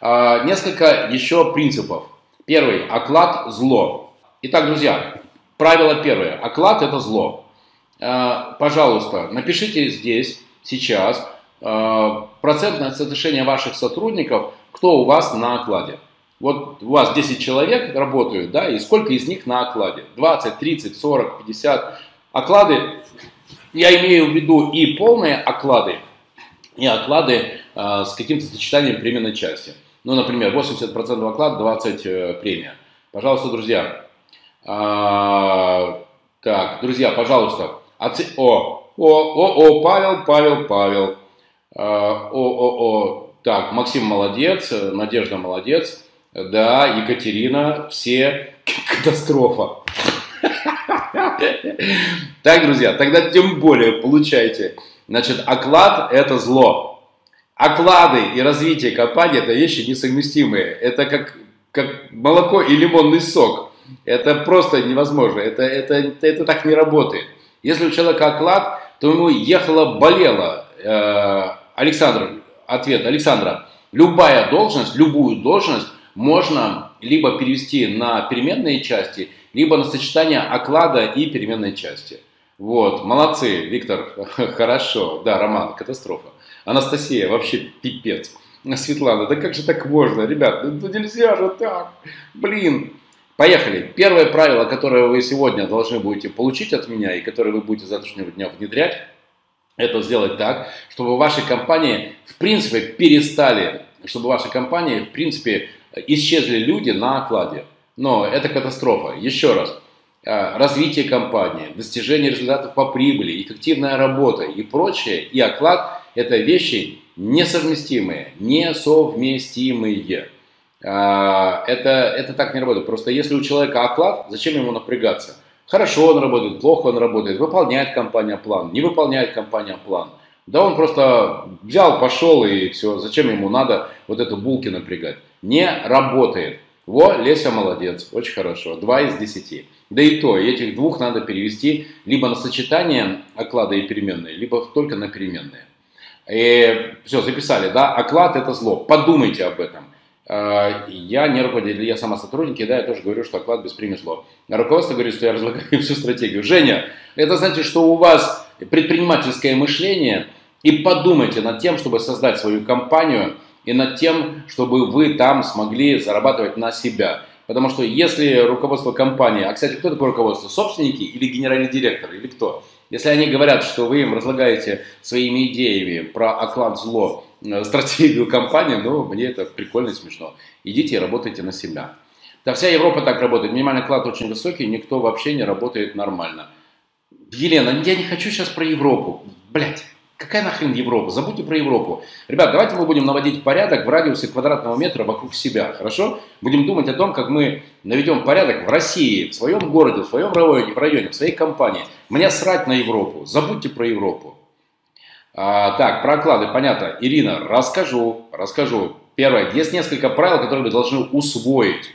А, несколько еще принципов. Первый. Оклад – зло. Итак, друзья, правило первое. Оклад – это зло. А, пожалуйста, напишите здесь, сейчас, а, процентное соотношение ваших сотрудников, кто у вас на окладе. Вот у вас 10 человек работают, да, и сколько из них на окладе? 20, 30, 40, 50. Оклады, я имею в виду и полные оклады, и оклады э, с каким-то сочетанием переменной части. Ну, например, 80% оклад, 20 э, премия. Пожалуйста, друзья. А, так, друзья, пожалуйста. Оце... О, о, о, о, Павел, Павел, Павел. А, о, о, о. Так, Максим молодец, Надежда молодец. Да, Екатерина, все катастрофа. Так, друзья, тогда тем более получайте. Значит, оклад – это зло. Оклады и развитие компании – это вещи несовместимые. Это как, как молоко и лимонный сок. Это просто невозможно. Это, это, это, так не работает. Если у человека оклад, то ему ехало-болело. Э, Александр, ответ Александра. Любая должность, любую должность можно либо перевести на переменные части, либо на сочетание оклада и переменной части. Вот, молодцы, Виктор, хорошо. Да, Роман, катастрофа. Анастасия, вообще пипец. Светлана, да как же так можно, ребят, ну, нельзя же так, блин. Поехали. Первое правило, которое вы сегодня должны будете получить от меня и которое вы будете завтрашнего дня внедрять, это сделать так, чтобы ваши компании в принципе перестали, чтобы ваши компании в принципе исчезли люди на окладе. Но это катастрофа. Еще раз. А, развитие компании, достижение результатов по прибыли, эффективная работа и прочее, и оклад – это вещи несовместимые, несовместимые. А, это, это так не работает. Просто если у человека оклад, зачем ему напрягаться? Хорошо он работает, плохо он работает, выполняет компания план, не выполняет компания план. Да он просто взял, пошел и все. Зачем ему надо вот эту булки напрягать? Не работает. Во, Леся молодец, очень хорошо. Два из десяти. Да и то, этих двух надо перевести либо на сочетание оклада и переменные, либо только на переменные. И все, записали, да, оклад это зло. Подумайте об этом. А, я не руководитель, я сама сотрудник, и да, я тоже говорю, что оклад без премии зло. Руководство говорит, что я разлагаю всю стратегию. Женя, это значит, что у вас предпринимательское мышление, и подумайте над тем, чтобы создать свою компанию – и над тем, чтобы вы там смогли зарабатывать на себя. Потому что если руководство компании, а, кстати, кто такое руководство? Собственники или генеральный директор, или кто? Если они говорят, что вы им разлагаете своими идеями про оклад зло э, стратегию компании, ну, мне это прикольно и смешно. Идите и работайте на себя. Да вся Европа так работает. Минимальный оклад очень высокий, никто вообще не работает нормально. Елена, я не хочу сейчас про Европу. Блять. Какая нахрен Европа? Забудьте про Европу. Ребят, давайте мы будем наводить порядок в радиусе квадратного метра вокруг себя, хорошо? Будем думать о том, как мы наведем порядок в России, в своем городе, в своем районе, в, районе, в своей компании. Мне срать на Европу. Забудьте про Европу. А, так, про оклады, понятно. Ирина, расскажу, расскажу. Первое, есть несколько правил, которые вы должны усвоить.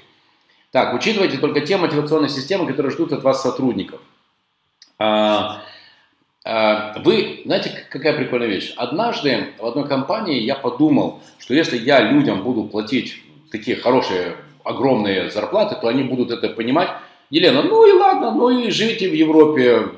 Так, учитывайте только те мотивационные системы, которые ждут от вас сотрудников. А, вы, знаете, какая прикольная вещь? Однажды в одной компании я подумал, что если я людям буду платить такие хорошие, огромные зарплаты, то они будут это понимать. Елена, ну и ладно, ну и живите в Европе,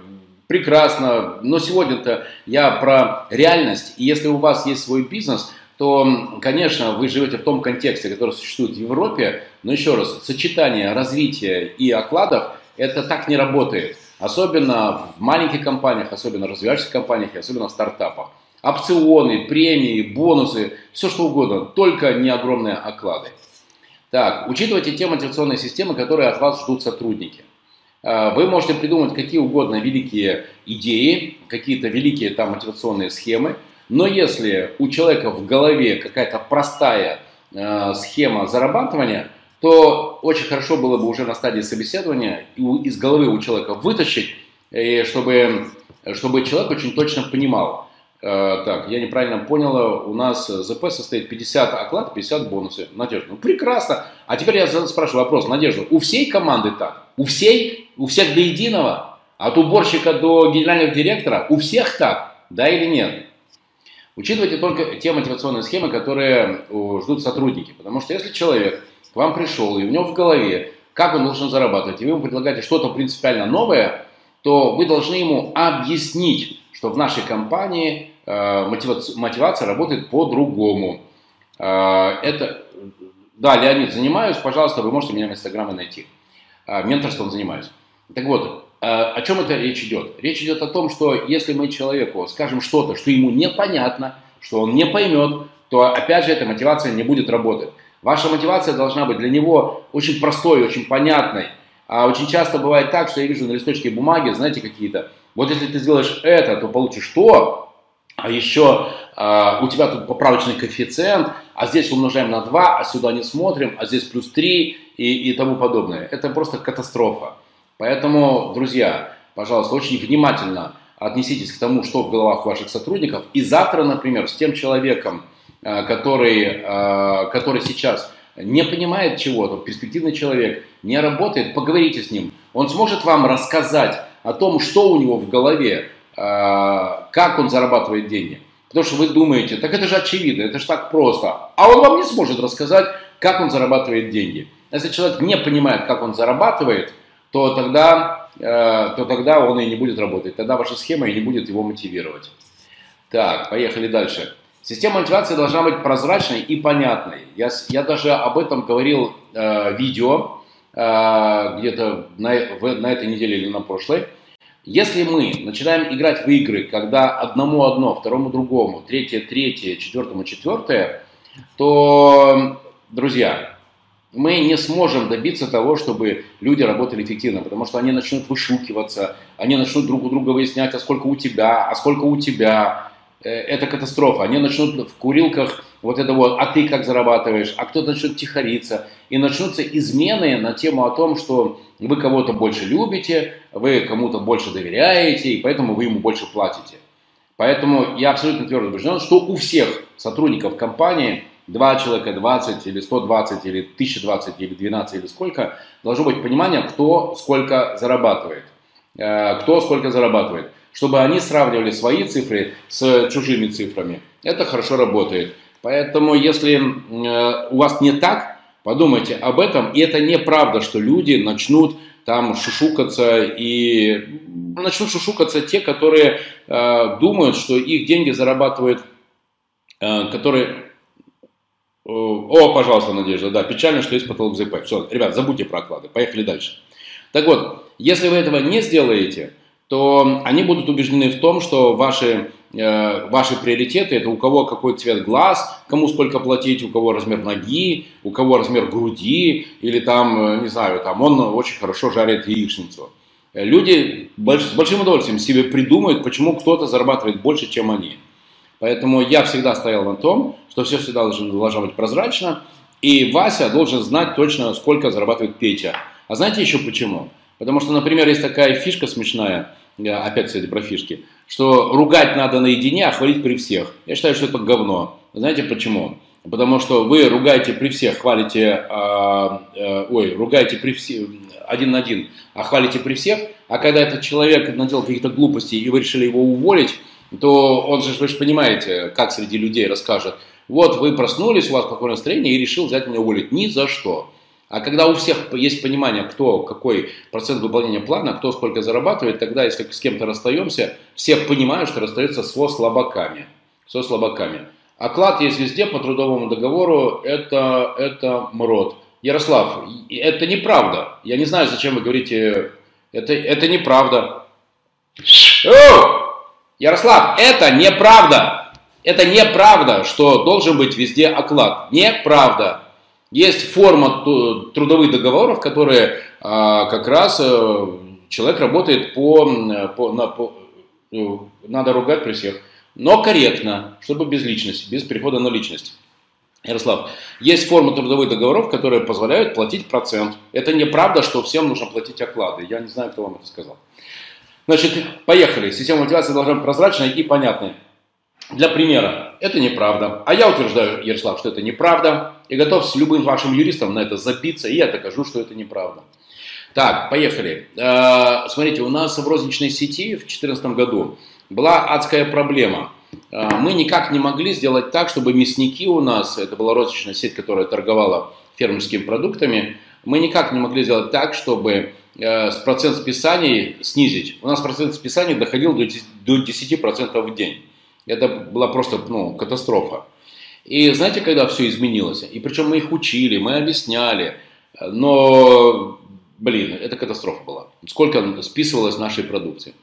прекрасно, но сегодня-то я про реальность, и если у вас есть свой бизнес, то, конечно, вы живете в том контексте, который существует в Европе, но еще раз, сочетание развития и окладов, это так не работает. Особенно в маленьких компаниях, особенно в развивающихся компаниях и особенно в стартапах. Опционы, премии, бонусы, все что угодно, только не огромные оклады. Так, учитывайте те мотивационные системы, которые от вас ждут сотрудники. А, вы можете придумать какие угодно великие идеи, какие-то великие там мотивационные схемы, но если у человека в голове какая-то простая э, схема зарабатывания, то очень хорошо было бы уже на стадии собеседования из головы у человека вытащить, чтобы, чтобы человек очень точно понимал, э, так, я неправильно поняла, у нас ЗП состоит 50 оклад, 50 бонусы. Надежда, ну прекрасно. А теперь я спрашиваю вопрос, Надежда, у всей команды так? У всей? У всех до единого? От уборщика до генерального директора? У всех так? Да или нет? Учитывайте только те мотивационные схемы, которые ждут сотрудники. Потому что если человек к вам пришел, и у него в голове, как он должен зарабатывать, и вы ему предлагаете что-то принципиально новое, то вы должны ему объяснить, что в нашей компании э, мотивация, работает по-другому. Э, это, да, Леонид, занимаюсь, пожалуйста, вы можете меня в Инстаграме найти. Э, менторством занимаюсь. Так вот, о чем это речь идет? Речь идет о том, что если мы человеку скажем что-то, что ему непонятно, что он не поймет, то опять же эта мотивация не будет работать. Ваша мотивация должна быть для него очень простой, очень понятной. А очень часто бывает так, что я вижу на листочке бумаги, знаете, какие-то, вот если ты сделаешь это, то получишь то, а еще э, у тебя тут поправочный коэффициент, а здесь умножаем на 2, а сюда не смотрим, а здесь плюс 3 и, и тому подобное. Это просто катастрофа. Поэтому, друзья, пожалуйста, очень внимательно отнеситесь к тому, что в головах ваших сотрудников. И завтра, например, с тем человеком, который, э, который сейчас не понимает чего-то, перспективный человек, не работает, поговорите с ним. Он сможет вам рассказать о том, что у него в голове, э, как он зарабатывает деньги. Потому что вы думаете, так это же очевидно, это же так просто. А он вам не сможет рассказать, как он зарабатывает деньги. Если человек не понимает, как он зарабатывает – то тогда, э, то тогда он и не будет работать. Тогда ваша схема и не будет его мотивировать. Так, поехали дальше. Система мотивации должна быть прозрачной и понятной. Я, я даже об этом говорил э, видео э, где-то на, в, на этой неделе или на прошлой. Если мы начинаем играть в игры, когда одному одно, второму другому, третье третье, четвертому четвертое, то, друзья, мы не сможем добиться того, чтобы люди работали эффективно, потому что они начнут вышукиваться, они начнут друг у друга выяснять, а сколько у тебя, а сколько у тебя. Э, это катастрофа. Они начнут в курилках вот это вот, а ты как зарабатываешь, а кто-то начнет тихориться. И начнутся измены на тему о том, что вы кого-то больше любите, вы кому-то больше доверяете, и поэтому вы ему больше платите. Поэтому я абсолютно твердо убежден, что у всех сотрудников компании – 2 человека, 20 или 120 или 1020 или 12 или сколько, должно быть понимание, кто сколько зарабатывает. Э, кто сколько зарабатывает. Чтобы они сравнивали свои цифры с чужими цифрами. Это хорошо работает. Поэтому, если э, у вас не так, подумайте об этом. И это неправда, что люди начнут там шушукаться и начнут шушукаться те, которые э, думают, что их деньги зарабатывают, э, которые о, пожалуйста, Надежда, да, печально, что есть потолок ЗП. Все, ребят, забудьте про оклады, поехали дальше. Так вот, если вы этого не сделаете, то они будут убеждены в том, что ваши, э, ваши приоритеты это у кого какой цвет глаз, кому сколько платить, у кого размер ноги, у кого размер груди, или там, э, не знаю, там он очень хорошо жарит яичницу. Люди больш, с большим удовольствием себе придумают, почему кто-то зарабатывает больше, чем они. Поэтому я всегда стоял на том, что все всегда должно, должно быть прозрачно, и Вася должен знать точно, сколько зарабатывает Петя. А знаете еще почему? Потому что, например, есть такая фишка смешная, опять, кстати, про фишки, что ругать надо наедине, а хвалить при всех. Я считаю, что это говно. Знаете почему? Потому что вы ругаете при всех, хвалите, э, э, ой, ругаете при всех, один на один, а хвалите при всех, а когда этот человек наделал каких-то глупостей, и вы решили его уволить, то он же, вы же понимаете, как среди людей расскажет, вот вы проснулись, у вас какое настроение, и решил взять меня уволить. Ни за что. А когда у всех есть понимание, кто какой процент выполнения плана, кто сколько зарабатывает, тогда, если с кем-то расстаемся, все понимают, что расстаются со слабаками. Со слабаками. Оклад есть везде по трудовому договору, это, это МРОД. Ярослав, это неправда. Я не знаю, зачем вы говорите, это, это неправда. О! Ярослав, это неправда. Это неправда, что должен быть везде оклад. Неправда. Есть форма трудовых договоров, которые а, как раз э, человек работает по, по, на, по, э, надо ругать при всех, но корректно, чтобы без личности, без перехода на личность. Ярослав, есть формы трудовых договоров, которые позволяют платить процент. Это неправда, что всем нужно платить оклады. Я не знаю, кто вам это сказал. Значит, поехали. Система мотивации должна быть прозрачной и понятной. Для примера, это неправда. А я утверждаю, Ярослав, что это неправда. И готов с любым вашим юристом на это запиться, и я докажу, что это неправда. Так, поехали. Э, смотрите, у нас в розничной сети в 2014 году была адская проблема. а, мы никак не могли сделать так, чтобы мясники у нас, это была розничная сеть, которая торговала фермерскими продуктами, мы никак не могли сделать так, чтобы э, процент списаний снизить. У нас процент списаний доходил до 10% в день. Это была просто ну, катастрофа. И знаете, когда все изменилось? И причем мы их учили, мы объясняли, но, блин, это катастрофа была. Сколько списывалось нашей продукции.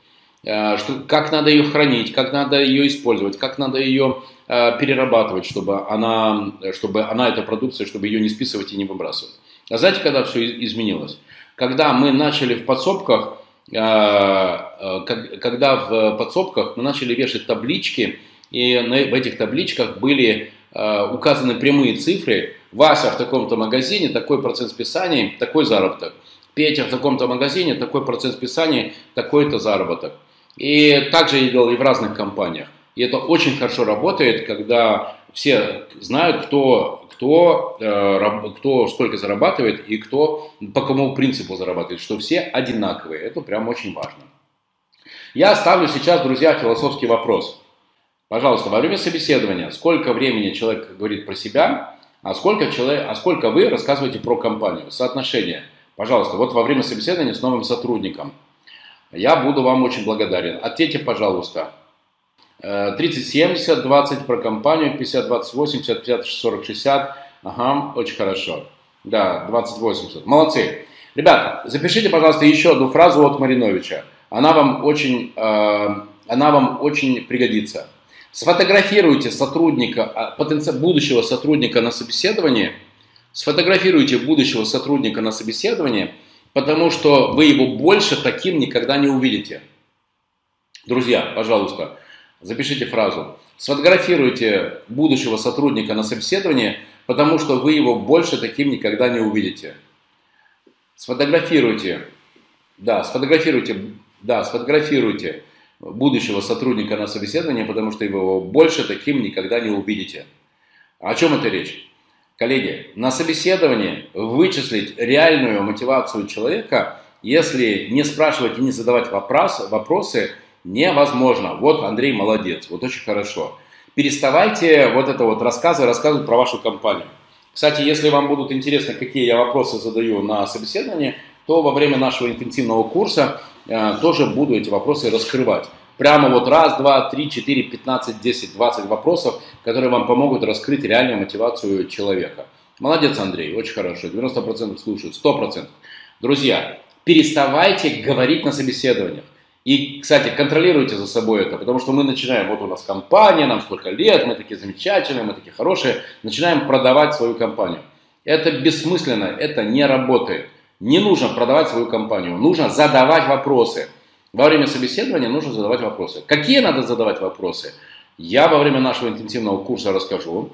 Э, что, как надо ее хранить, как надо ее использовать, как надо ее э, перерабатывать, чтобы она, чтобы она, эта продукция, чтобы ее не списывать и не выбрасывать. А знаете, когда все изменилось? Когда мы начали в подсобках, э, э, когда в подсобках мы начали вешать таблички, и в этих табличках были указаны прямые цифры, Вася в таком-то магазине, такой процент списаний, такой заработок. Петя в таком-то магазине, такой процент списаний, такой-то заработок. И также я делал и в разных компаниях. И это очень хорошо работает, когда все знают, кто, кто, э, кто сколько зарабатывает и кто по какому принципу зарабатывает, что все одинаковые. Это прям очень важно. Я ставлю сейчас, друзья, философский вопрос. Пожалуйста, во время собеседования, сколько времени человек говорит про себя, а сколько, человек, а сколько вы рассказываете про компанию, соотношение. Пожалуйста, вот во время собеседования с новым сотрудником – я буду вам очень благодарен. Ответьте, пожалуйста. 30-70, 20 про компанию, 50-20-80, 50-40-60. Ага, очень хорошо. Да, 20-80. Молодцы. Ребята, запишите, пожалуйста, еще одну фразу от Мариновича. Она вам очень, э, она вам очень пригодится. Сфотографируйте сотрудника, а, будущего сотрудника на собеседовании. Сфотографируйте будущего сотрудника на собеседовании – потому что вы его больше таким никогда не увидите. Друзья, пожалуйста, запишите фразу. Сфотографируйте будущего сотрудника на собеседовании, потому что вы его больше таким никогда не увидите. Сфотографируйте, да, сфотографируйте, да, сфотографируйте будущего сотрудника на собеседовании, потому что вы его больше таким никогда не увидите. О чем это речь? Коллеги, на собеседовании вычислить реальную мотивацию человека, если не спрашивать и не задавать вопрос, вопросы, невозможно. Вот Андрей молодец, вот очень хорошо. Переставайте вот это вот рассказы рассказывать про вашу компанию. Кстати, если вам будут интересны, какие я вопросы задаю на собеседовании, то во время нашего интенсивного курса тоже буду эти вопросы раскрывать. Прямо вот раз, два, три, четыре, пятнадцать, десять, двадцать вопросов, которые вам помогут раскрыть реальную мотивацию человека. Молодец, Андрей, очень хорошо, 90% слушают, 100%. Друзья, переставайте говорить на собеседованиях. И, кстати, контролируйте за собой это, потому что мы начинаем, вот у нас компания, нам столько лет, мы такие замечательные, мы такие хорошие, начинаем продавать свою компанию. Это бессмысленно, это не работает. Не нужно продавать свою компанию, нужно задавать вопросы. Во время собеседования нужно задавать вопросы. Какие надо задавать вопросы? Я во время нашего интенсивного курса расскажу.